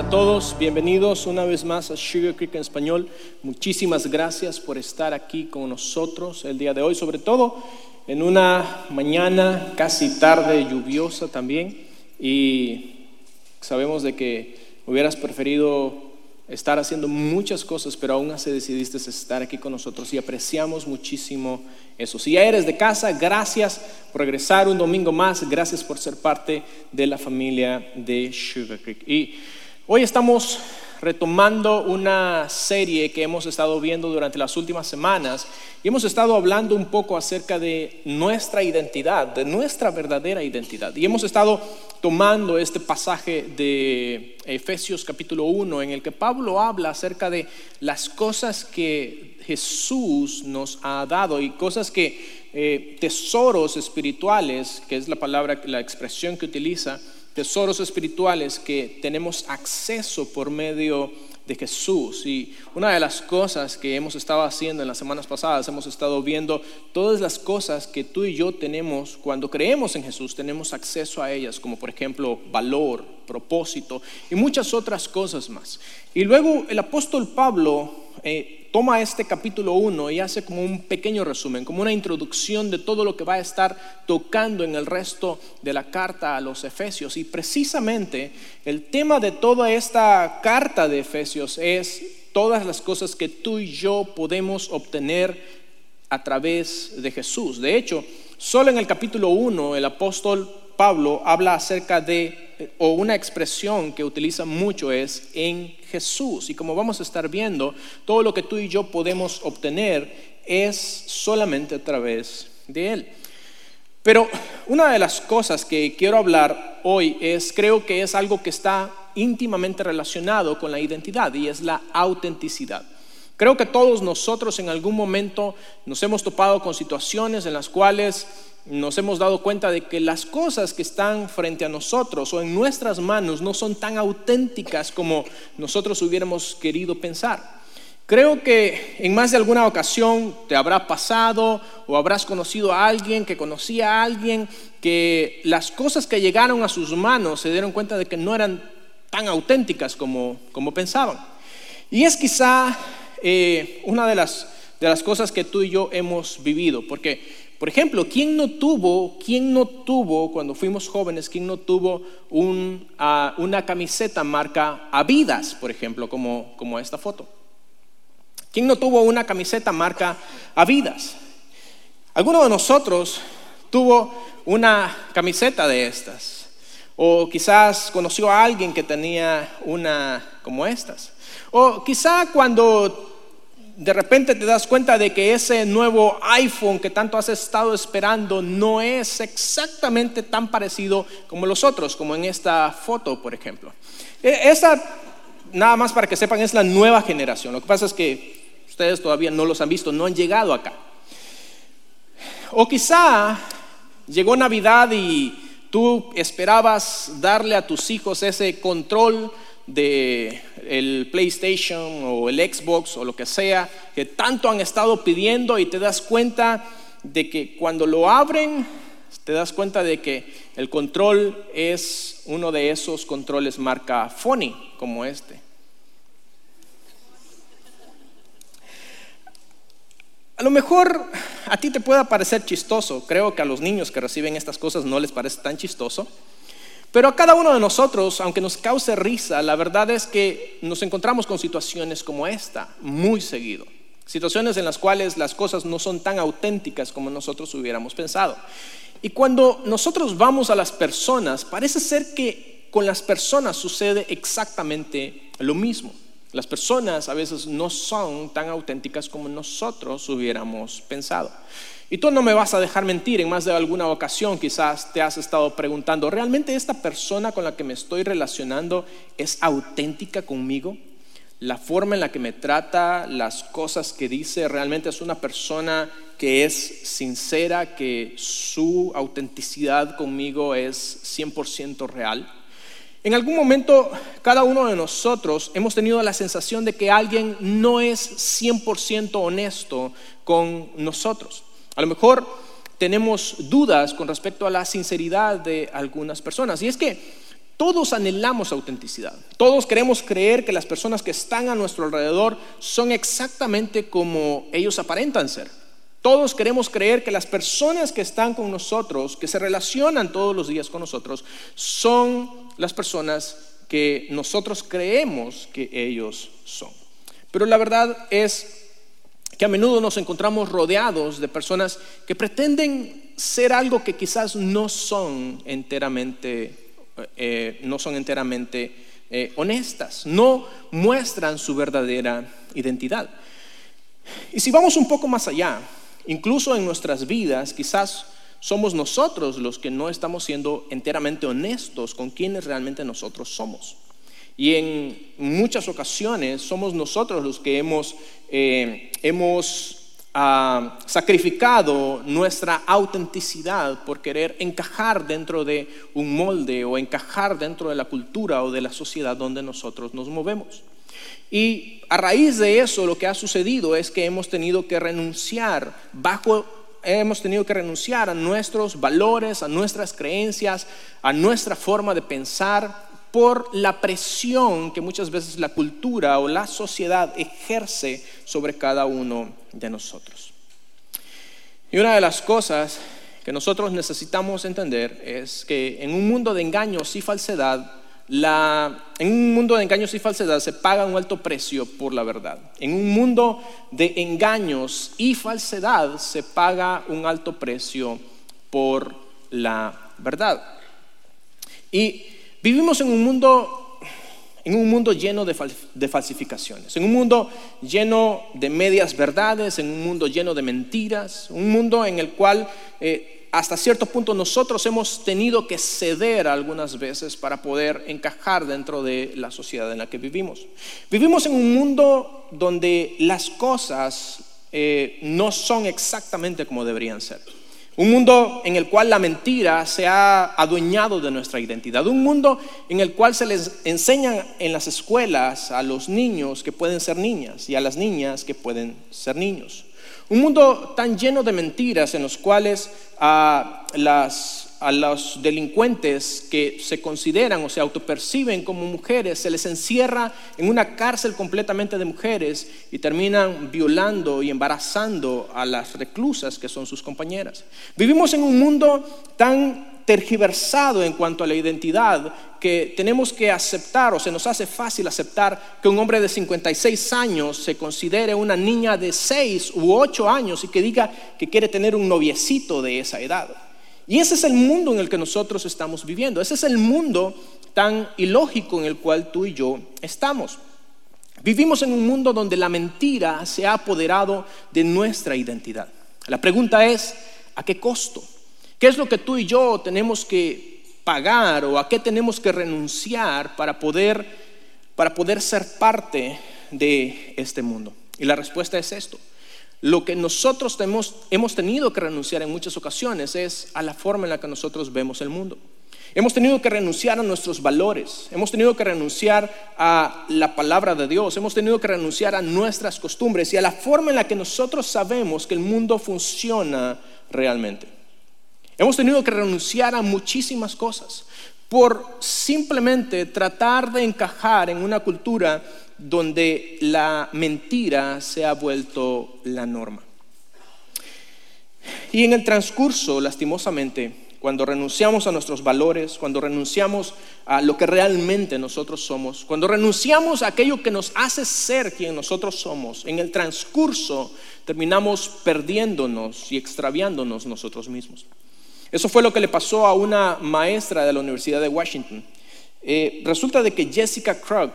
a todos, bienvenidos una vez más a Sugar Creek en español. Muchísimas gracias por estar aquí con nosotros el día de hoy, sobre todo en una mañana casi tarde lluviosa también y sabemos de que hubieras preferido estar haciendo muchas cosas, pero aún así decidiste estar aquí con nosotros y apreciamos muchísimo eso. Si ya eres de casa, gracias por regresar un domingo más, gracias por ser parte de la familia de Sugar Creek. Y hoy estamos retomando una serie que hemos estado viendo durante las últimas semanas y hemos estado hablando un poco acerca de nuestra identidad, de nuestra verdadera identidad. Y hemos estado tomando este pasaje de Efesios capítulo 1 en el que Pablo habla acerca de las cosas que Jesús nos ha dado y cosas que eh, tesoros espirituales, que es la palabra, la expresión que utiliza, tesoros espirituales que tenemos acceso por medio de Jesús. Y una de las cosas que hemos estado haciendo en las semanas pasadas, hemos estado viendo todas las cosas que tú y yo tenemos cuando creemos en Jesús, tenemos acceso a ellas, como por ejemplo valor, propósito y muchas otras cosas más. Y luego el apóstol Pablo eh, toma este capítulo 1 y hace como un pequeño resumen, como una introducción de todo lo que va a estar tocando en el resto de la carta a los Efesios. Y precisamente el tema de toda esta carta de Efesios es todas las cosas que tú y yo podemos obtener a través de Jesús. De hecho, solo en el capítulo 1 el apóstol Pablo habla acerca de, o una expresión que utiliza mucho es en Jesús. Y como vamos a estar viendo, todo lo que tú y yo podemos obtener es solamente a través de Él. Pero una de las cosas que quiero hablar hoy es, creo que es algo que está íntimamente relacionado con la identidad y es la autenticidad. Creo que todos nosotros en algún momento nos hemos topado con situaciones en las cuales nos hemos dado cuenta de que las cosas que están frente a nosotros o en nuestras manos no son tan auténticas como nosotros hubiéramos querido pensar. Creo que en más de alguna ocasión te habrá pasado o habrás conocido a alguien que conocía a alguien que las cosas que llegaron a sus manos se dieron cuenta de que no eran tan auténticas como, como pensaban. Y es quizá eh, una de las, de las cosas que tú y yo hemos vivido, porque por ejemplo, ¿quién no tuvo, quién no tuvo cuando fuimos jóvenes, quién no tuvo ah, una camiseta marca Avidas, por ejemplo, como, como esta foto? ¿Quién no tuvo una camiseta marca Avidas? ¿Alguno de nosotros tuvo una camiseta de estas? O quizás conoció a alguien que tenía una como estas. O quizá cuando de repente te das cuenta de que ese nuevo iPhone que tanto has estado esperando no es exactamente tan parecido como los otros, como en esta foto, por ejemplo. E, esta, nada más para que sepan, es la nueva generación. Lo que pasa es que ustedes todavía no los han visto, no han llegado acá. O quizá llegó Navidad y tú esperabas darle a tus hijos ese control de el PlayStation o el Xbox o lo que sea que tanto han estado pidiendo y te das cuenta de que cuando lo abren te das cuenta de que el control es uno de esos controles marca Phony como este. A lo mejor a ti te pueda parecer chistoso, creo que a los niños que reciben estas cosas no les parece tan chistoso, pero a cada uno de nosotros, aunque nos cause risa, la verdad es que nos encontramos con situaciones como esta muy seguido. Situaciones en las cuales las cosas no son tan auténticas como nosotros hubiéramos pensado. Y cuando nosotros vamos a las personas, parece ser que con las personas sucede exactamente lo mismo. Las personas a veces no son tan auténticas como nosotros hubiéramos pensado. Y tú no me vas a dejar mentir, en más de alguna ocasión quizás te has estado preguntando, ¿realmente esta persona con la que me estoy relacionando es auténtica conmigo? La forma en la que me trata, las cosas que dice, realmente es una persona que es sincera, que su autenticidad conmigo es 100% real. En algún momento, cada uno de nosotros hemos tenido la sensación de que alguien no es 100% honesto con nosotros. A lo mejor tenemos dudas con respecto a la sinceridad de algunas personas. Y es que todos anhelamos autenticidad. Todos queremos creer que las personas que están a nuestro alrededor son exactamente como ellos aparentan ser. Todos queremos creer que las personas que están con nosotros, que se relacionan todos los días con nosotros, son las personas que nosotros creemos que ellos son. Pero la verdad es que a menudo nos encontramos rodeados de personas que pretenden ser algo que quizás no son enteramente, eh, no son enteramente eh, honestas, no muestran su verdadera identidad. Y si vamos un poco más allá, Incluso en nuestras vidas, quizás somos nosotros los que no estamos siendo enteramente honestos con quienes realmente nosotros somos. Y en muchas ocasiones somos nosotros los que hemos, eh, ah, sacrificado nuestra autenticidad por querer encajar dentro de un molde o encajar dentro de la cultura o de la sociedad donde nosotros nos movemos. Y a raíz de eso lo que ha sucedido es que hemos tenido que renunciar bajo hemos tenido que renunciar a nuestros valores, a nuestras creencias, a nuestra forma de pensar por la presión que muchas veces la cultura o la sociedad ejerce sobre cada uno de nosotros. Y una de las cosas que nosotros necesitamos entender es que en un mundo de engaños y falsedad, en un mundo de engaños y falsedad se paga un alto precio por la verdad. En un mundo de engaños y falsedad se paga un alto precio por la verdad. Y vivimos en un mundo, en un mundo lleno de, falsificaciones, en un mundo lleno de medias verdades, en un mundo lleno de mentiras, un mundo en el cual eh, hasta cierto punto nosotros hemos tenido que ceder algunas veces para poder encajar dentro de la sociedad en la que vivimos. Vivimos en un mundo donde las cosas eh, no son exactamente como deberían ser. Un mundo en el cual la mentira se ha adueñado de nuestra identidad. Un mundo en el cual se les enseña en las escuelas a los niños que pueden ser niñas y a las niñas que pueden ser niños. Un mundo tan lleno de mentiras en los cuales a, los delincuentes que se consideran o se autoperciben como mujeres se les encierra en una cárcel completamente de mujeres y terminan violando y embarazando a las reclusas que son sus compañeras. Vivimos en un mundo tan tergiversado en cuanto a la identidad que tenemos que aceptar o se nos hace fácil aceptar que un hombre de 56 años se considere una niña de 6 u 8 años y que diga que quiere tener un noviecito de esa edad. Y ese es el mundo en el que nosotros estamos viviendo. Ese es el mundo tan ilógico en el cual tú y yo estamos. Vivimos en un mundo donde la mentira se ha apoderado de nuestra identidad. La pregunta es, ¿a qué costo? ¿Qué es lo que tú y yo tenemos que pagar o a qué tenemos que renunciar para poder, para poder ser parte de este mundo? Y la respuesta es esto. Lo que nosotros hemos, tenido que renunciar en muchas ocasiones es a la forma en la que nosotros vemos el mundo. Hemos tenido que renunciar a nuestros valores, hemos tenido que renunciar a la palabra de Dios, hemos tenido que renunciar a nuestras costumbres y a la forma en la que nosotros sabemos que el mundo funciona realmente. Hemos tenido que renunciar a muchísimas cosas por simplemente tratar de encajar en una cultura donde la mentira se ha vuelto la norma. Y en el transcurso, lastimosamente, cuando renunciamos a nuestros valores, cuando renunciamos a lo que realmente nosotros somos, cuando renunciamos a aquello que nos hace ser quien nosotros somos, en el transcurso terminamos perdiéndonos y extraviándonos nosotros mismos. Eso fue lo que le pasó a una maestra de la Universidad de Washington. Eh, resulta de que Jessica Krug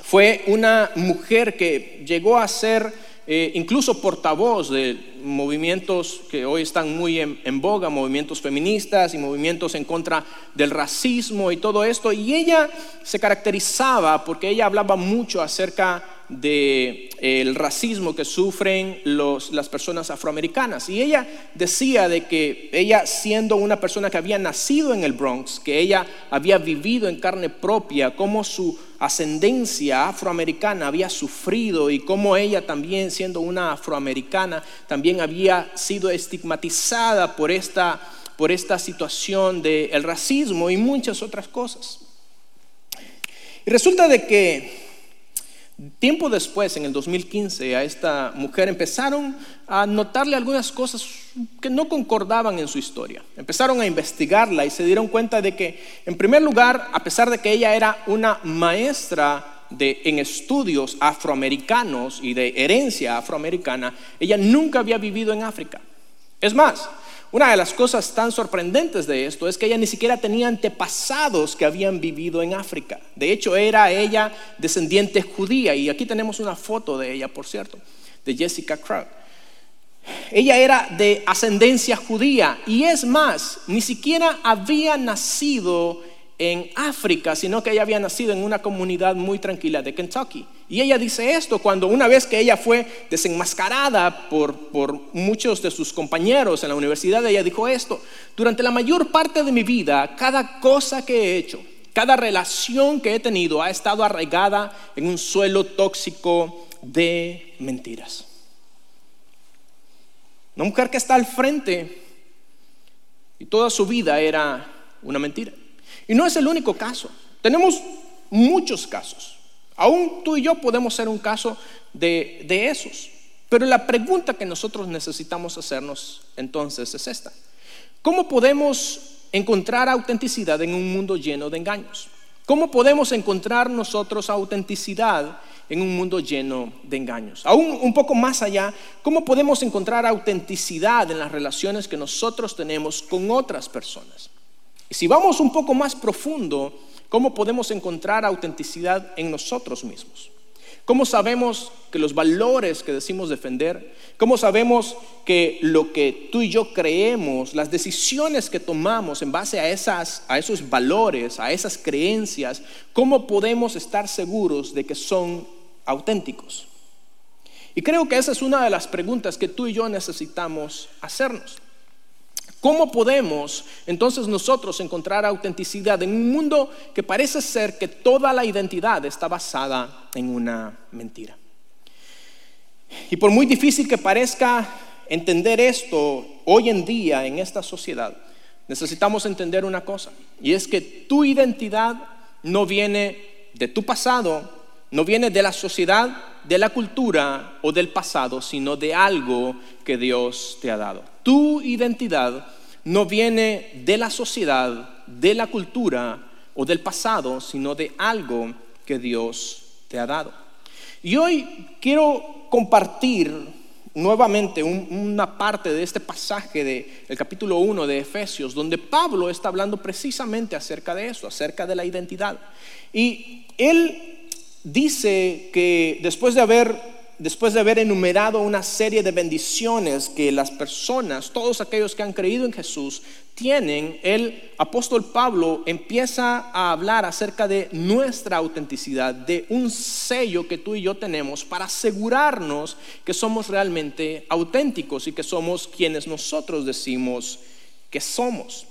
fue una mujer que llegó a ser eh, incluso portavoz de movimientos que hoy están muy en, en, boga, movimientos feministas y movimientos en contra del racismo y todo esto. Y ella se caracterizaba porque ella hablaba mucho acerca del el racismo que sufren las personas afroamericanas. Y ella decía de que ella siendo una persona que había nacido en el Bronx, que ella había vivido en carne propia, cómo su ascendencia afroamericana había sufrido y cómo ella también siendo una afroamericana también había sido estigmatizada por esta por esta situación del racismo y muchas otras cosas. Y resulta de que tiempo después, en el 2015, a esta mujer empezaron a notarle algunas cosas que no concordaban en su historia. Empezaron a investigarla y se dieron cuenta de que, en primer lugar, a pesar de que ella era una maestra de, en estudios afroamericanos y de herencia afroamericana, ella nunca había vivido en África. Es más, una de las cosas tan sorprendentes de esto es que ella ni siquiera tenía antepasados que habían vivido en África. De hecho, era ella descendiente judía y aquí tenemos una foto de ella, por cierto, de Jessica Crow. Ella era de ascendencia judía y es más, ni siquiera había nacido en África, sino que ella había nacido en una comunidad muy tranquila de Kentucky. Y ella dice esto cuando una vez que ella fue desenmascarada por, por muchos de sus compañeros en la universidad, ella dijo esto, durante la mayor parte de mi vida, cada cosa que he hecho, cada relación que he tenido ha estado arraigada en un suelo tóxico de mentiras. Una mujer que está al frente y toda su vida era una mentira. Y no es el único caso. Tenemos muchos casos. Aún tú y yo podemos ser un caso de, esos. Pero la pregunta que nosotros necesitamos hacernos entonces es esta. ¿Cómo podemos encontrar autenticidad en un mundo lleno de engaños? ¿Cómo podemos encontrar nosotros autenticidad en un mundo lleno de engaños? Aún un poco más allá, ¿cómo podemos encontrar autenticidad en las relaciones que nosotros tenemos con otras personas? Y si vamos un poco más profundo, ¿cómo podemos encontrar autenticidad en nosotros mismos? ¿Cómo sabemos que los valores que decimos defender, cómo sabemos que lo que tú y yo creemos, las decisiones que tomamos en base a, esas, a esos valores, a esas creencias, cómo podemos estar seguros de que son auténticos? Y creo que esa es una de las preguntas que tú y yo necesitamos hacernos. ¿Cómo podemos entonces nosotros encontrar autenticidad en un mundo que parece ser que toda la identidad está basada en una mentira? Y por muy difícil que parezca entender esto hoy en día en esta sociedad, necesitamos entender una cosa, y es que tu identidad no viene de tu pasado, no viene de la sociedad, de la cultura o del pasado, sino de algo que Dios te ha dado. Tu identidad no viene de la sociedad, de la cultura o del pasado, sino de algo que Dios te ha dado. Y hoy quiero compartir nuevamente una parte de este pasaje del capítulo 1 de Efesios, donde Pablo está hablando precisamente acerca de eso, acerca de la identidad. Y él dice que después de haber después de haber enumerado una serie de bendiciones que las personas, todos aquellos que han creído en Jesús, tienen, el apóstol Pablo empieza a hablar acerca de nuestra autenticidad, de un sello que tú y yo tenemos para asegurarnos que somos realmente auténticos y que somos quienes nosotros decimos que somos.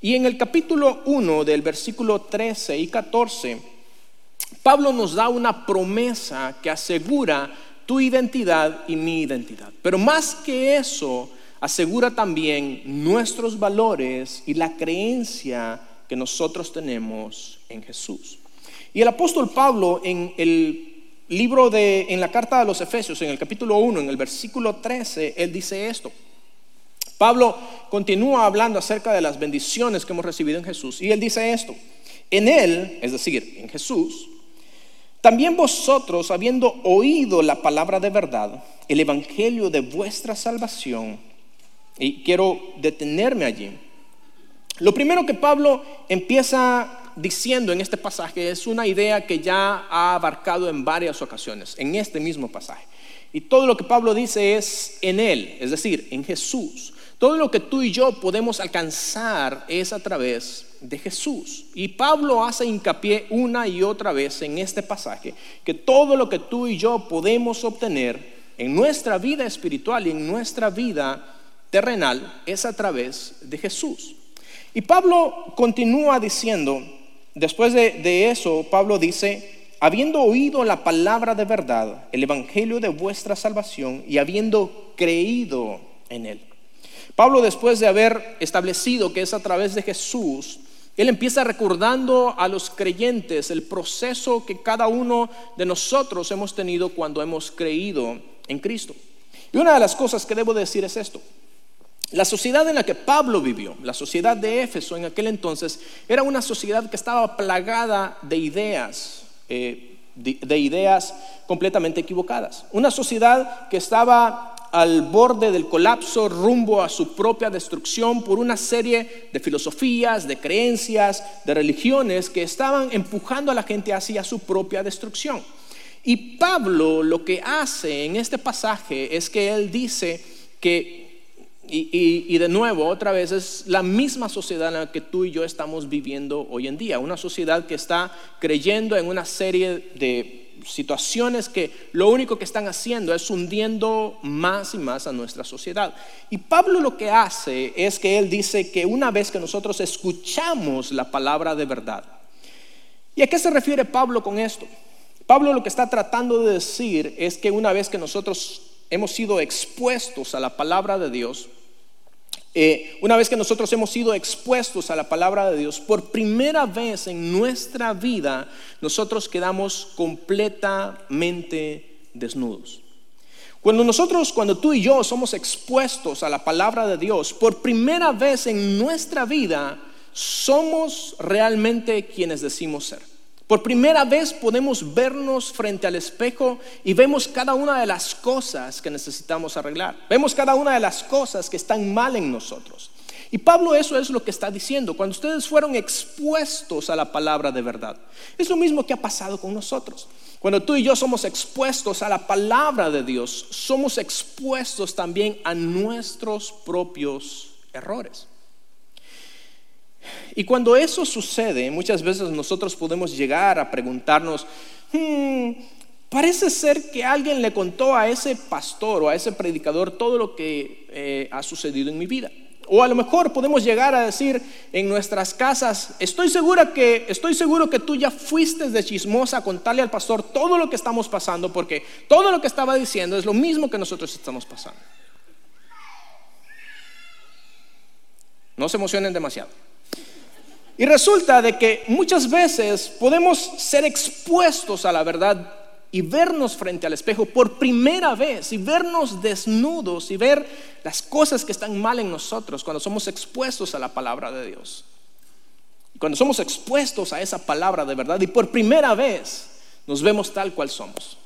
Y en el capítulo 1 del versículo 13 y 14, Pablo nos da una promesa que asegura tu identidad y mi identidad. Pero más que eso, asegura también nuestros valores y la creencia que nosotros tenemos en Jesús. Y el apóstol Pablo en el libro de, en la carta de los Efesios, en el capítulo 1, en el versículo 13, él dice esto. Pablo continúa hablando acerca de las bendiciones que hemos recibido en Jesús y él dice esto. En él, es decir, en Jesús, también vosotros, habiendo oído la palabra de verdad, el evangelio de vuestra salvación, y quiero detenerme allí. Lo primero que Pablo empieza diciendo en este pasaje es una idea que ya ha abarcado en varias ocasiones, en este mismo pasaje. Y todo lo que Pablo dice es en Él, es decir, en Jesús. Todo lo que tú y yo podemos alcanzar es a través de Jesús. Y Pablo hace hincapié una y otra vez en este pasaje que todo lo que tú y yo podemos obtener en nuestra vida espiritual y en nuestra vida terrenal es a través de Jesús. Y Pablo continúa diciendo, después de, de eso, Pablo dice, habiendo oído la palabra de verdad, el evangelio de vuestra salvación y habiendo creído en él. Pablo, después de haber establecido que es a través de Jesús, él empieza recordando a los creyentes el proceso que cada uno de nosotros hemos tenido cuando hemos creído en Cristo. Y una de las cosas que debo decir es esto. La sociedad en la que Pablo vivió, la sociedad de Éfeso en aquel entonces, era una sociedad que estaba plagada de ideas, eh, de, ideas completamente equivocadas. Una sociedad que estaba al borde del colapso rumbo a su propia destrucción por una serie de filosofías, de creencias, de religiones que estaban empujando a la gente hacia su propia destrucción. Y Pablo lo que hace en este pasaje es que él dice que y, de nuevo, otra vez, es la misma sociedad en la que tú y yo estamos viviendo hoy en día. Una sociedad que está creyendo en una serie de situaciones que lo único que están haciendo es hundiendo más y más a nuestra sociedad. Y Pablo lo que hace es que él dice que una vez que nosotros escuchamos la palabra de verdad, ¿y a qué se refiere Pablo con esto? Pablo lo que está tratando de decir es que una vez que nosotros hemos sido expuestos a la palabra de Dios, eh, una vez que nosotros hemos sido expuestos a la palabra de Dios, por primera vez en nuestra vida, nosotros quedamos completamente desnudos. Cuando nosotros, cuando tú y yo somos expuestos a la palabra de Dios, por primera vez en nuestra vida, somos realmente quienes decimos ser. Por primera vez podemos vernos frente al espejo y vemos cada una de las cosas que necesitamos arreglar. Vemos cada una de las cosas que están mal en nosotros. Y Pablo eso es lo que está diciendo. Cuando ustedes fueron expuestos a la palabra de verdad, es lo mismo que ha pasado con nosotros. Cuando tú y yo somos expuestos a la palabra de Dios, somos expuestos también a nuestros propios errores. Y cuando eso sucede, muchas veces nosotros podemos llegar a preguntarnos, hmm, parece ser que alguien le contó a ese pastor o a ese predicador todo lo que eh, ha sucedido en mi vida. O a lo mejor podemos llegar a decir en nuestras casas, estoy segura que estoy seguro que tú ya fuiste de chismosa a contarle al pastor todo lo que estamos pasando porque todo lo que estaba diciendo es lo mismo que nosotros estamos pasando. No se emocionen demasiado. Y resulta de que muchas veces podemos ser expuestos a la verdad y vernos frente al espejo por primera vez y vernos desnudos y ver las cosas que están mal en nosotros cuando somos expuestos a la palabra de Dios. Cuando somos expuestos a esa palabra de verdad y por primera vez nos vemos tal cual somos.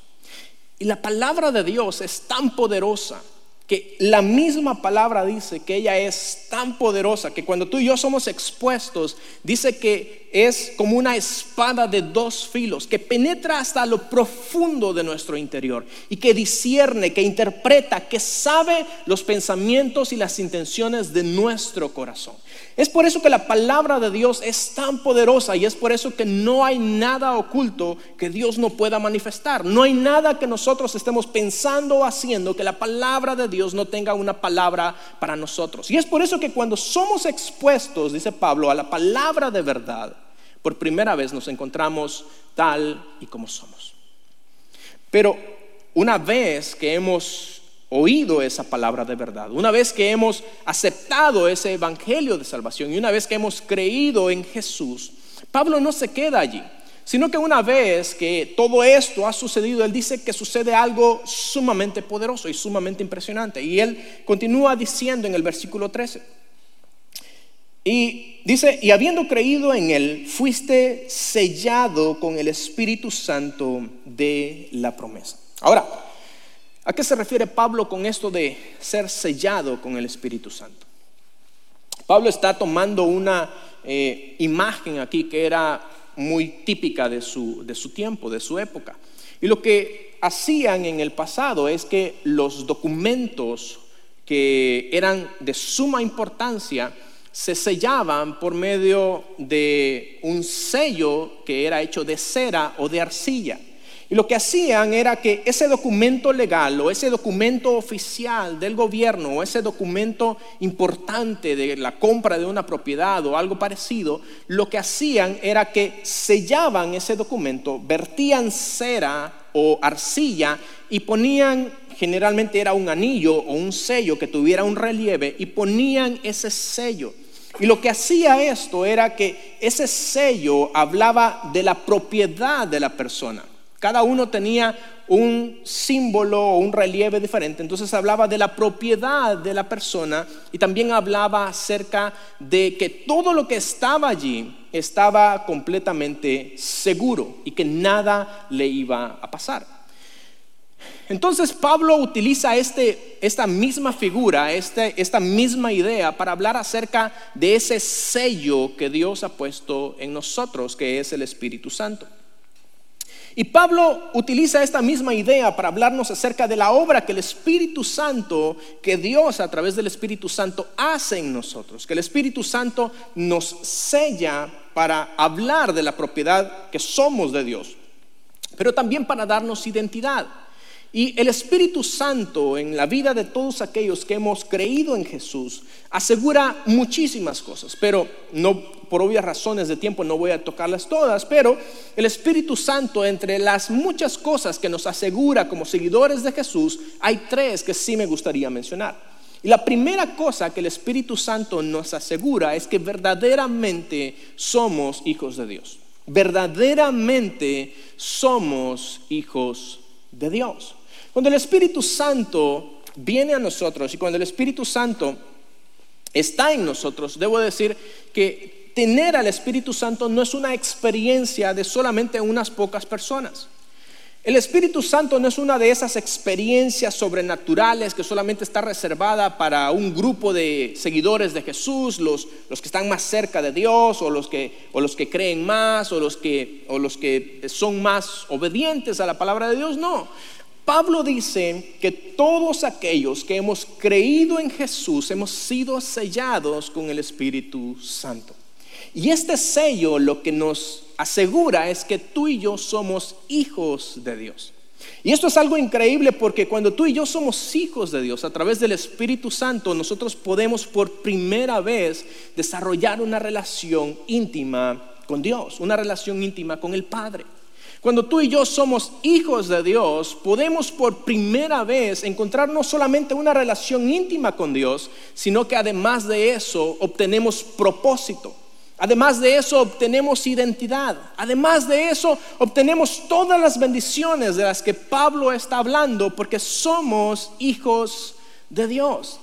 Y la palabra de Dios es tan poderosa que la misma palabra dice que ella es tan poderosa que cuando tú y yo somos expuestos, dice que es como una espada de dos filos que penetra hasta lo profundo de nuestro interior y que discierne, que interpreta, que sabe los pensamientos y las intenciones de nuestro corazón. Es por eso que la palabra de Dios es tan poderosa y es por eso que no hay nada oculto que Dios no pueda manifestar. No hay nada que nosotros estemos pensando o haciendo que la palabra de Dios no tenga una palabra para nosotros. Y es por eso que cuando somos expuestos, dice Pablo, a la palabra de verdad, por primera vez nos encontramos tal y como somos. Pero una vez que hemos oído esa palabra de verdad, una vez que hemos aceptado ese evangelio de salvación y una vez que hemos creído en Jesús, Pablo no se queda allí, sino que una vez que todo esto ha sucedido, él dice que sucede algo sumamente poderoso y sumamente impresionante. Y él continúa diciendo en el versículo 13, y dice, y habiendo creído en él, fuiste sellado con el Espíritu Santo de la promesa. Ahora, ¿A qué se refiere Pablo con esto de ser sellado con el Espíritu Santo? Pablo está tomando una eh, imagen aquí que era muy típica de su, de su tiempo, de su época. Y lo que hacían en el pasado es que los documentos que eran de suma importancia se sellaban por medio de un sello que era hecho de cera o de arcilla. Y lo que hacían era que ese documento legal o ese documento oficial del gobierno o ese documento importante de la compra de una propiedad o algo parecido, lo que hacían era que sellaban ese documento, vertían cera o arcilla y ponían generalmente era un anillo o un sello que tuviera un relieve y ponían ese sello. Y lo que hacía esto era que ese sello hablaba de la propiedad de la persona. Cada uno tenía un símbolo o un relieve diferente. Entonces hablaba de la propiedad de la persona y también hablaba acerca de que todo lo que estaba allí estaba completamente seguro y que nada le iba a pasar. Entonces Pablo utiliza este, esta misma figura, este, esta misma idea para hablar acerca de ese sello que Dios ha puesto en nosotros, que es el Espíritu Santo. Y Pablo utiliza esta misma idea para hablarnos acerca de la obra que el Espíritu Santo, que Dios a través del Espíritu Santo hace en nosotros, que el Espíritu Santo nos sella para hablar de la propiedad que somos de Dios, pero también para darnos identidad. Y el Espíritu Santo en la vida de todos aquellos que hemos creído en Jesús asegura muchísimas cosas, pero no por obvias razones de tiempo no voy a tocarlas todas, pero el Espíritu Santo entre las muchas cosas que nos asegura como seguidores de Jesús, hay tres que sí me gustaría mencionar. Y la primera cosa que el Espíritu Santo nos asegura es que verdaderamente somos hijos de Dios. Verdaderamente somos hijos de Dios. Cuando el Espíritu Santo viene a nosotros y cuando el Espíritu Santo está en nosotros, debo decir que tener al Espíritu Santo no es una experiencia de solamente unas pocas personas. El Espíritu Santo no es una de esas experiencias sobrenaturales que solamente está reservada para un grupo de seguidores de Jesús, los, los que están más cerca de Dios o los que, o los que creen más o los, que, o los que son más obedientes a la palabra de Dios. No, Pablo dice que todos aquellos que hemos creído en Jesús hemos sido sellados con el Espíritu Santo. Y este sello lo que nos asegura es que tú y yo somos hijos de Dios. Y esto es algo increíble porque cuando tú y yo somos hijos de Dios a través del Espíritu Santo, nosotros podemos por primera vez desarrollar una relación íntima con Dios, una relación íntima con el Padre. Cuando tú y yo somos hijos de Dios, podemos por primera vez encontrar no solamente una relación íntima con Dios, sino que además de eso obtenemos propósito. Además de eso obtenemos identidad. Además de eso obtenemos todas las bendiciones de las que Pablo está hablando porque somos hijos de Dios.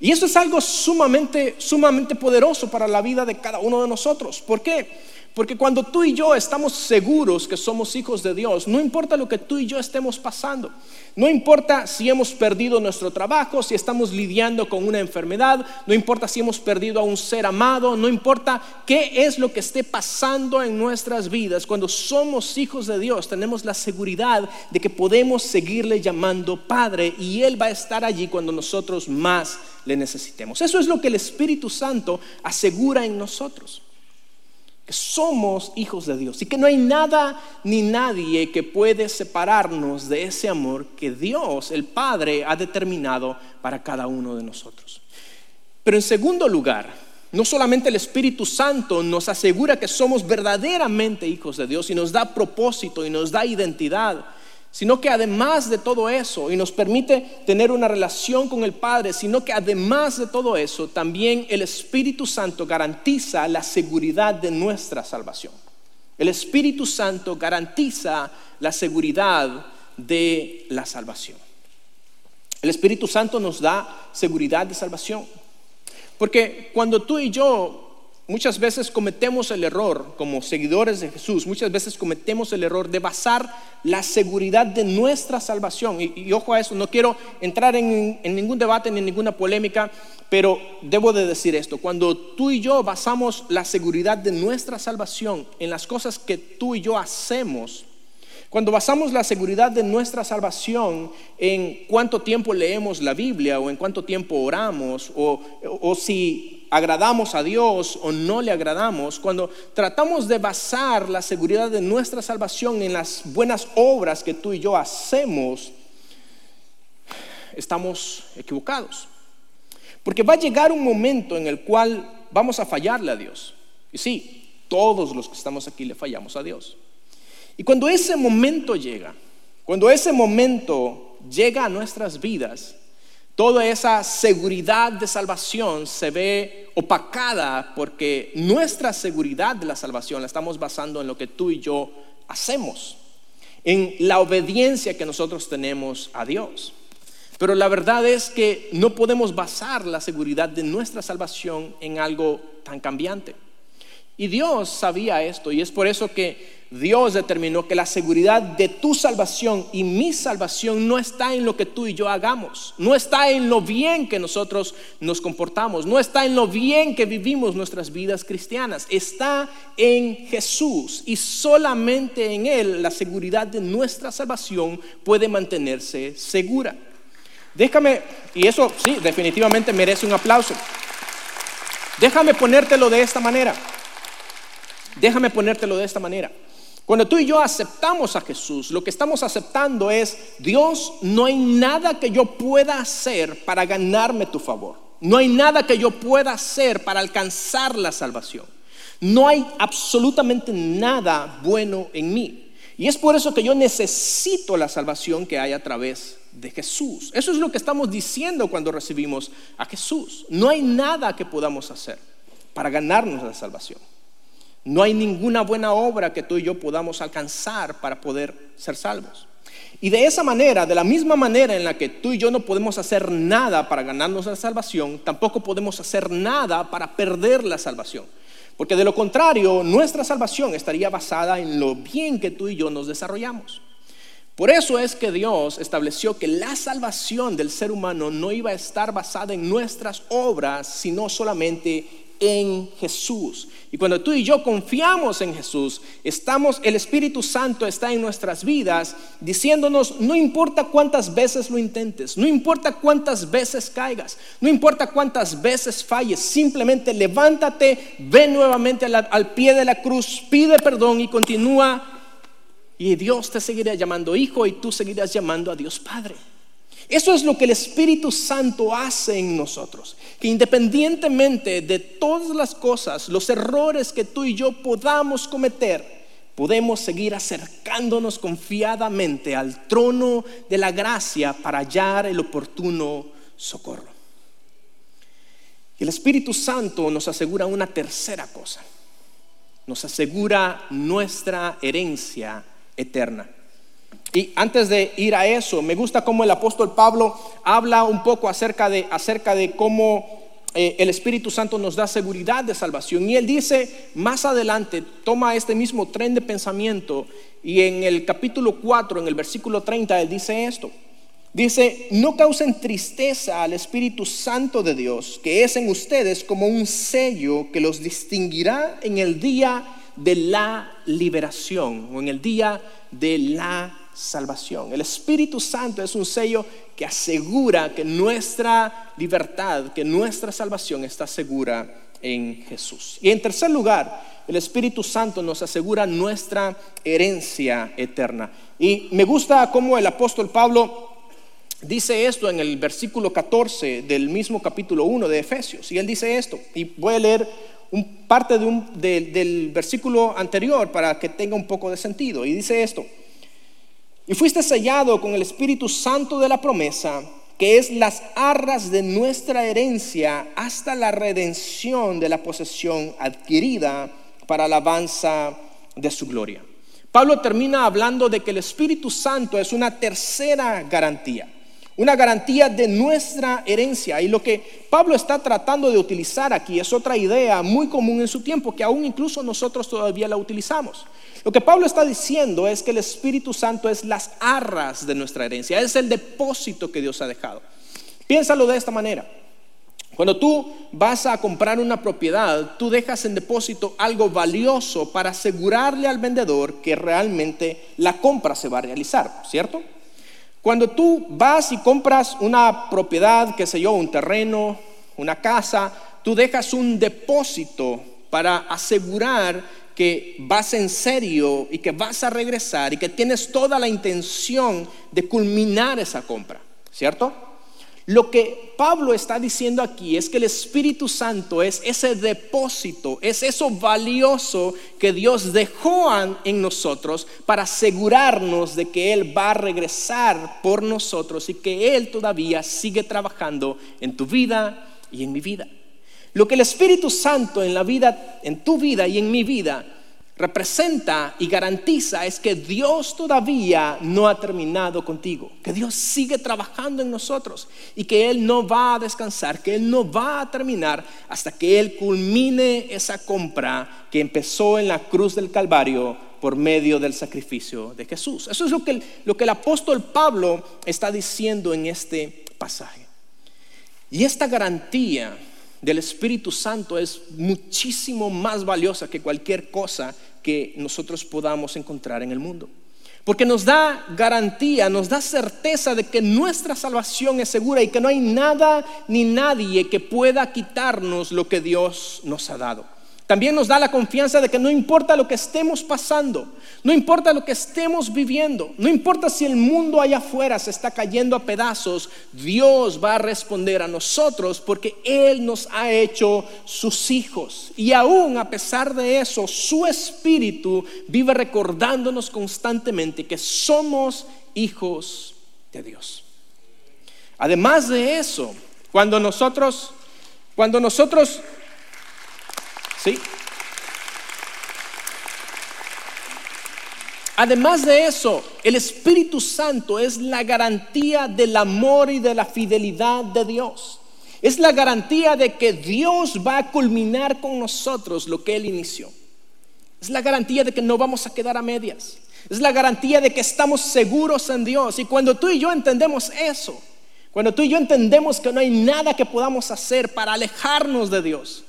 Y eso es algo sumamente, sumamente poderoso para la vida de cada uno de nosotros. ¿Por qué? Porque cuando tú y yo estamos seguros que somos hijos de Dios, no importa lo que tú y yo estemos pasando, no importa si hemos perdido nuestro trabajo, si estamos lidiando con una enfermedad, no importa si hemos perdido a un ser amado, no importa qué es lo que esté pasando en nuestras vidas, cuando somos hijos de Dios tenemos la seguridad de que podemos seguirle llamando Padre y Él va a estar allí cuando nosotros más le necesitemos. Eso es lo que el Espíritu Santo asegura en nosotros que somos hijos de Dios y que no hay nada ni nadie que puede separarnos de ese amor que Dios, el Padre, ha determinado para cada uno de nosotros. Pero en segundo lugar, no solamente el Espíritu Santo nos asegura que somos verdaderamente hijos de Dios y nos da propósito y nos da identidad, sino que además de todo eso, y nos permite tener una relación con el Padre, sino que además de todo eso, también el Espíritu Santo garantiza la seguridad de nuestra salvación. El Espíritu Santo garantiza la seguridad de la salvación. El Espíritu Santo nos da seguridad de salvación. Porque cuando tú y yo Muchas veces cometemos el error, como seguidores de Jesús, muchas veces cometemos el error de basar la seguridad de nuestra salvación. Y, ojo a eso, no quiero entrar en, ningún debate ni en ninguna polémica, pero debo de decir esto, cuando tú y yo basamos la seguridad de nuestra salvación en las cosas que tú y yo hacemos, cuando basamos la seguridad de nuestra salvación en cuánto tiempo leemos la Biblia o en cuánto tiempo oramos o si agradamos a Dios o no le agradamos, cuando tratamos de basar la seguridad de nuestra salvación en las buenas obras que tú y yo hacemos, estamos equivocados. Porque va a llegar un momento en el cual vamos a fallarle a Dios. Y sí, todos los que estamos aquí le fallamos a Dios. Y cuando ese momento llega, cuando ese momento llega a nuestras vidas, toda esa seguridad de salvación se ve opacada porque nuestra seguridad de la salvación la estamos basando en lo que tú y yo hacemos, en la obediencia que nosotros tenemos a Dios. Pero la verdad es que no podemos basar la seguridad de nuestra salvación en algo tan cambiante. Y Dios sabía esto y es por eso que Dios determinó que la seguridad de tu salvación y mi salvación no está en lo que tú y yo hagamos, no está en lo bien que nosotros nos comportamos, no está en lo bien que vivimos nuestras vidas cristianas, está en Jesús y solamente en Él la seguridad de nuestra salvación puede mantenerse segura. Déjame, y eso sí, definitivamente merece un aplauso. Déjame ponértelo de esta manera. Déjame ponértelo de esta manera. Cuando tú y yo aceptamos a Jesús, lo que estamos aceptando es, Dios, no hay nada que yo pueda hacer para ganarme tu favor. No hay nada que yo pueda hacer para alcanzar la salvación. No hay absolutamente nada bueno en mí. Y es por eso que yo necesito la salvación que hay a través de Jesús. Eso es lo que estamos diciendo cuando recibimos a Jesús. No hay nada que podamos hacer para ganarnos la salvación. No hay ninguna buena obra que tú y yo podamos alcanzar para poder ser salvos. Y de esa manera, de la misma manera en la que tú y yo no podemos hacer nada para ganarnos la salvación, tampoco podemos hacer nada para perder la salvación. Porque de lo contrario, nuestra salvación estaría basada en lo bien que tú y yo nos desarrollamos. Por eso es que Dios estableció que la salvación del ser humano no iba a estar basada en nuestras obras, sino solamente en Jesús. Y cuando tú y yo confiamos en Jesús, estamos, el Espíritu Santo está en nuestras vidas diciéndonos, no importa cuántas veces lo intentes, no importa cuántas veces caigas, no importa cuántas veces falles, simplemente levántate, ve nuevamente al pie de la cruz, pide perdón y continúa. Y Dios te seguirá llamando hijo y tú seguirás llamando a Dios Padre. Eso es lo que el Espíritu Santo hace en nosotros. Que independientemente de todas las cosas, los errores que tú y yo podamos cometer, podemos seguir acercándonos confiadamente al trono de la gracia para hallar el oportuno socorro. El Espíritu Santo nos asegura una tercera cosa. Nos asegura nuestra herencia eterna. Y antes de ir a eso, me gusta cómo el apóstol Pablo habla un poco acerca de, acerca de cómo eh, el Espíritu Santo nos da seguridad de salvación. Y él dice más adelante, toma este mismo tren de pensamiento y en el capítulo 4, en el versículo 30, él dice esto. Dice, no causen tristeza al Espíritu Santo de Dios, que es en ustedes como un sello que los distinguirá en el día de la liberación o en el día de la salvación. El Espíritu Santo es un sello que asegura que nuestra libertad, que nuestra salvación está segura en Jesús. Y en tercer lugar, el Espíritu Santo nos asegura nuestra herencia eterna. Y me gusta cómo el apóstol Pablo dice esto en el versículo 14 del mismo capítulo 1 de Efesios. Y él dice esto, y voy a leer un, parte del versículo anterior para que tenga un poco de sentido. Y dice esto. Y fuiste sellado con el Espíritu Santo de la promesa, que es las arras de nuestra herencia hasta la redención de la posesión adquirida para alabanza de su gloria. Pablo termina hablando de que el Espíritu Santo es una tercera garantía, una garantía de nuestra herencia. Y lo que Pablo está tratando de utilizar aquí es otra idea muy común en su tiempo, que aún incluso nosotros todavía la utilizamos. Lo que Pablo está diciendo es que el Espíritu Santo es las arras de nuestra herencia, es el depósito que Dios ha dejado. Piénsalo de esta manera. Cuando tú vas a comprar una propiedad, tú dejas en depósito algo valioso para asegurarle al vendedor que realmente la compra se va a realizar, ¿cierto? Cuando tú vas y compras una propiedad, qué sé yo, un terreno, una casa, tú dejas un depósito para asegurar que vas en serio y que vas a regresar y que tienes toda la intención de culminar esa compra, ¿cierto? Lo que Pablo está diciendo aquí es que el Espíritu Santo es ese depósito, es eso valioso que Dios dejó en nosotros para asegurarnos de que Él va a regresar por nosotros y que Él todavía sigue trabajando en tu vida y en mi vida. Lo que el Espíritu Santo en la vida, en tu vida y en mi vida, representa y garantiza es que Dios todavía no ha terminado contigo, que Dios sigue trabajando en nosotros y que Él no va a descansar, que Él no va a terminar hasta que Él culmine esa compra que empezó en la cruz del Calvario por medio del sacrificio de Jesús. Eso es lo que, lo que el apóstol Pablo está diciendo en este pasaje. Y esta garantía del Espíritu Santo es muchísimo más valiosa que cualquier cosa que nosotros podamos encontrar en el mundo. Porque nos da garantía, nos da certeza de que nuestra salvación es segura y que no hay nada ni nadie que pueda quitarnos lo que Dios nos ha dado. También nos da la confianza de que no importa lo que estemos pasando, no importa lo que estemos viviendo, no importa si el mundo allá afuera se está cayendo a pedazos, Dios va a responder a nosotros porque Él nos ha hecho sus hijos. Y aún a pesar de eso, su espíritu vive recordándonos constantemente que somos hijos de Dios. Además de eso, cuando nosotros, cuando nosotros ¿Sí? Además de eso, el Espíritu Santo es la garantía del amor y de la fidelidad de Dios. Es la garantía de que Dios va a culminar con nosotros lo que Él inició. Es la garantía de que no vamos a quedar a medias. Es la garantía de que estamos seguros en Dios. Y cuando tú y yo entendemos eso, cuando tú y yo entendemos que no hay nada que podamos hacer para alejarnos de Dios,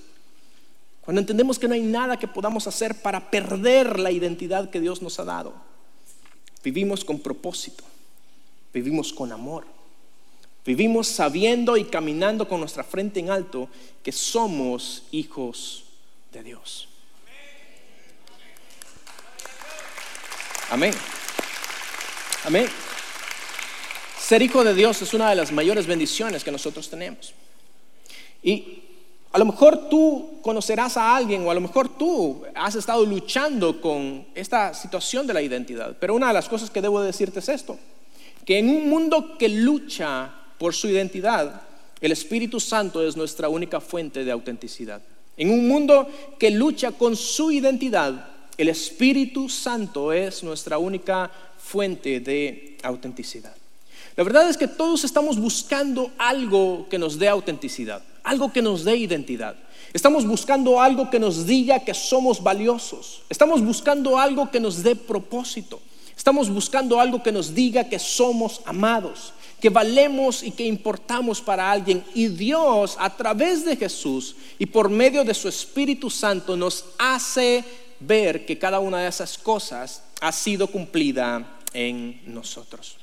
cuando entendemos que no hay nada que podamos hacer para perder la identidad que Dios nos ha dado, vivimos con propósito, vivimos con amor, vivimos sabiendo y caminando con nuestra frente en alto que somos hijos de Dios. Amén. Amén. Ser hijo de Dios es una de las mayores bendiciones que nosotros tenemos. Y a lo mejor tú conocerás a alguien o a lo mejor tú has estado luchando con esta situación de la identidad. Pero una de las cosas que debo decirte es esto, que en un mundo que lucha por su identidad, el Espíritu Santo es nuestra única fuente de autenticidad. En un mundo que lucha con su identidad, el Espíritu Santo es nuestra única fuente de autenticidad. La verdad es que todos estamos buscando algo que nos dé autenticidad algo que nos dé identidad. Estamos buscando algo que nos diga que somos valiosos. Estamos buscando algo que nos dé propósito. Estamos buscando algo que nos diga que somos amados, que valemos y que importamos para alguien. Y Dios, a través de Jesús y por medio de su Espíritu Santo, nos hace ver que cada una de esas cosas ha sido cumplida en nosotros.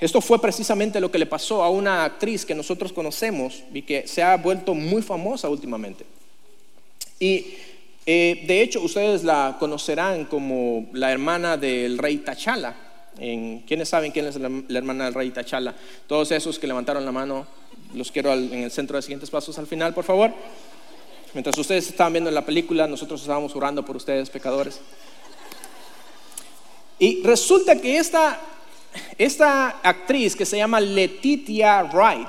Esto fue precisamente lo que le pasó a una actriz que nosotros conocemos y que se ha vuelto muy famosa últimamente. Y eh, de hecho ustedes la conocerán como la hermana del rey Tachala. En, ¿Quiénes saben quién es la, hermana del rey Tachala? Todos esos que levantaron la mano, los quiero en el centro de siguientes pasos al final, por favor. Mientras ustedes estaban viendo la película, nosotros estábamos orando por ustedes, pecadores. Y resulta que esta esta actriz que se llama Letitia Wright,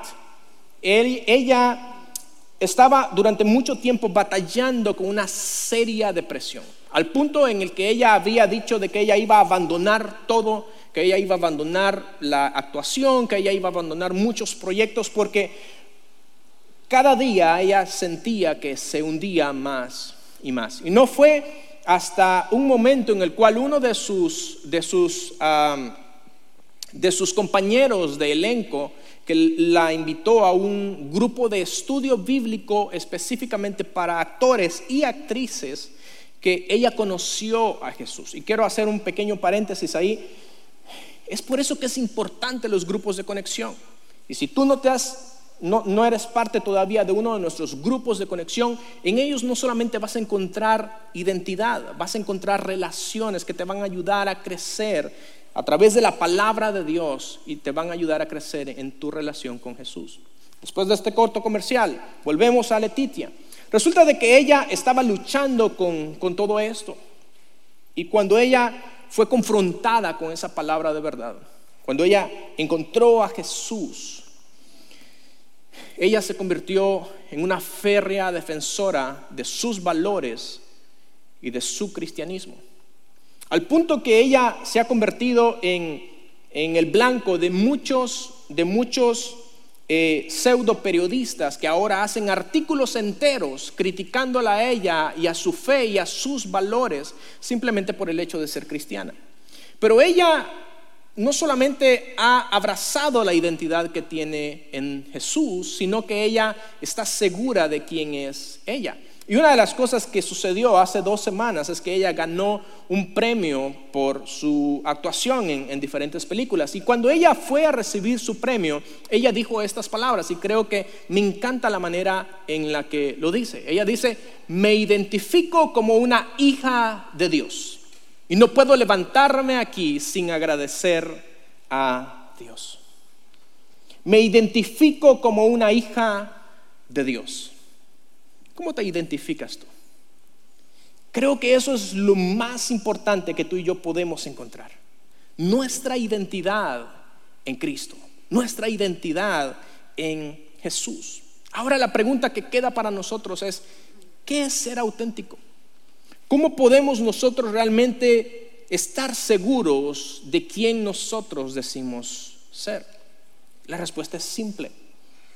ella estaba durante mucho tiempo batallando con una seria depresión, al punto en el que ella había dicho de que ella iba a abandonar todo, que ella iba a abandonar la actuación, que ella iba a abandonar muchos proyectos, porque cada día ella sentía que se hundía más y más. Y no fue hasta un momento en el cual uno de sus, de sus de sus compañeros de elenco que la invitó a un grupo de estudio bíblico específicamente para actores y actrices que ella conoció a Jesús. Y quiero hacer un pequeño paréntesis ahí. Es por eso que es importante los grupos de conexión. Y si tú no te has no, no, eres parte todavía de uno de nuestros grupos de conexión, en ellos no solamente vas a encontrar identidad, vas a encontrar relaciones que te van a ayudar a crecer a través de la palabra de Dios y te van a ayudar a crecer en tu relación con Jesús. Después de este corto comercial, volvemos a Letitia. Resulta de que ella estaba luchando con, con todo esto. Y cuando ella fue confrontada con esa palabra de verdad, cuando ella encontró a Jesús, ella se convirtió en una férrea defensora de sus valores y de su cristianismo. Al punto que ella se ha convertido en, el blanco de muchos, de muchos eh, pseudo periodistas que ahora hacen artículos enteros criticándola a ella y a su fe y a sus valores simplemente por el hecho de ser cristiana. Pero ella no solamente ha abrazado la identidad que tiene en Jesús, sino que ella está segura de quién es ella. Y una de las cosas que sucedió hace dos semanas es que ella ganó un premio por su actuación en, diferentes películas. Y cuando ella fue a recibir su premio, ella dijo estas palabras y creo que me encanta la manera en la que lo dice. Ella dice, me identifico como una hija de Dios. Y no puedo levantarme aquí sin agradecer a Dios. Me identifico como una hija de Dios. ¿Cómo te identificas tú? Creo que eso es lo más importante que tú y yo podemos encontrar. Nuestra identidad en Cristo, nuestra identidad en Jesús. Ahora la pregunta que queda para nosotros es, ¿qué es ser auténtico? ¿Cómo podemos nosotros realmente estar seguros de quién nosotros decimos ser? La respuesta es simple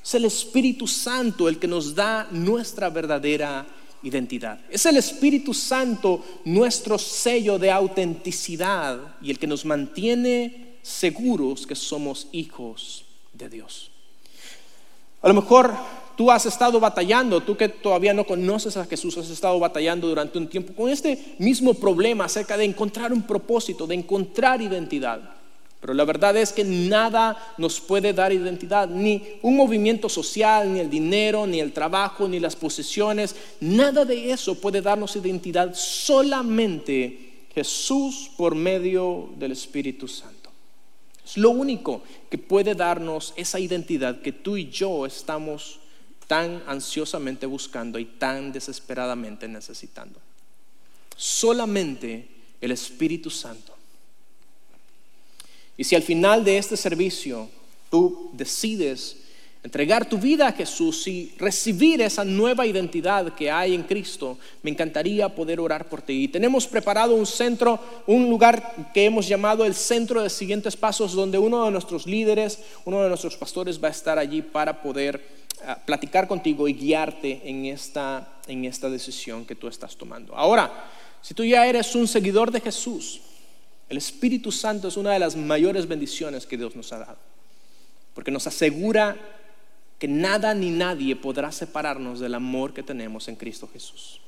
es el Espíritu Santo el que nos da nuestra verdadera identidad. Es el Espíritu Santo nuestro sello de autenticidad y el que nos mantiene seguros que somos hijos de Dios. A lo mejor tú has estado batallando, tú que todavía no conoces a Jesús, has estado batallando durante un tiempo con este mismo problema acerca de encontrar un propósito, de encontrar identidad. Pero la verdad es que nada nos puede dar identidad, ni un movimiento social, ni el dinero, ni el trabajo, ni las posesiones, nada de eso puede darnos identidad, solamente Jesús por medio del Espíritu Santo. Es lo único que puede darnos esa identidad que tú y yo estamos tan ansiosamente buscando y tan desesperadamente necesitando. Solamente el Espíritu Santo y si al final de este servicio tú decides entregar tu vida a Jesús y recibir esa nueva identidad que hay en Cristo, me encantaría poder orar por ti. Y tenemos preparado un centro, un lugar que hemos llamado el Centro de Siguientes Pasos, donde uno de nuestros líderes, uno de nuestros pastores va a estar allí para poder ah, platicar contigo y guiarte en esta, en esta decisión que tú estás tomando. Ahora, si tú ya eres un seguidor de Jesús, el Espíritu Santo es una de las mayores bendiciones que Dios nos ha dado, porque nos asegura que nada ni nadie podrá separarnos del amor que tenemos en Cristo Jesús.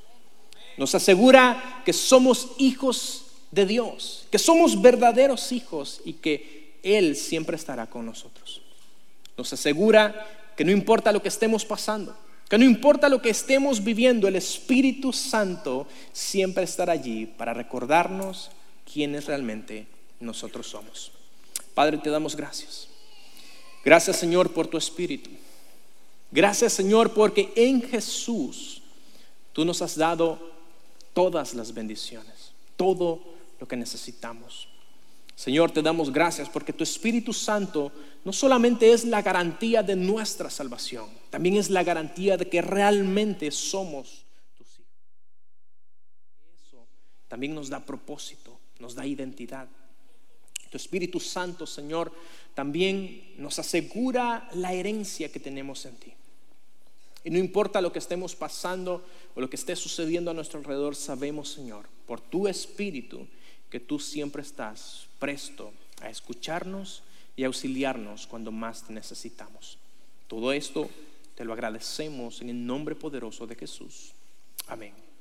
Nos asegura que somos hijos de Dios, que somos verdaderos hijos y que Él siempre estará con nosotros. Nos asegura que no importa lo que estemos pasando, que no importa lo que estemos viviendo, el Espíritu Santo siempre estará allí para recordarnos quiénes realmente nosotros somos. Padre, te damos gracias. Gracias Señor por tu Espíritu. Gracias Señor porque en Jesús tú nos has dado todas las bendiciones, todo lo que necesitamos. Señor, te damos gracias porque tu Espíritu Santo no solamente es la garantía de nuestra salvación, también es la garantía de que realmente somos tus hijos. Eso también nos da propósito nos da identidad. Tu Espíritu Santo, Señor, también nos asegura la herencia que tenemos en ti. Y no importa lo que estemos pasando o lo que esté sucediendo a nuestro alrededor, sabemos, Señor, por tu Espíritu, que tú siempre estás presto a escucharnos y auxiliarnos cuando más te necesitamos. Todo esto te lo agradecemos en el nombre poderoso de Jesús. Amén.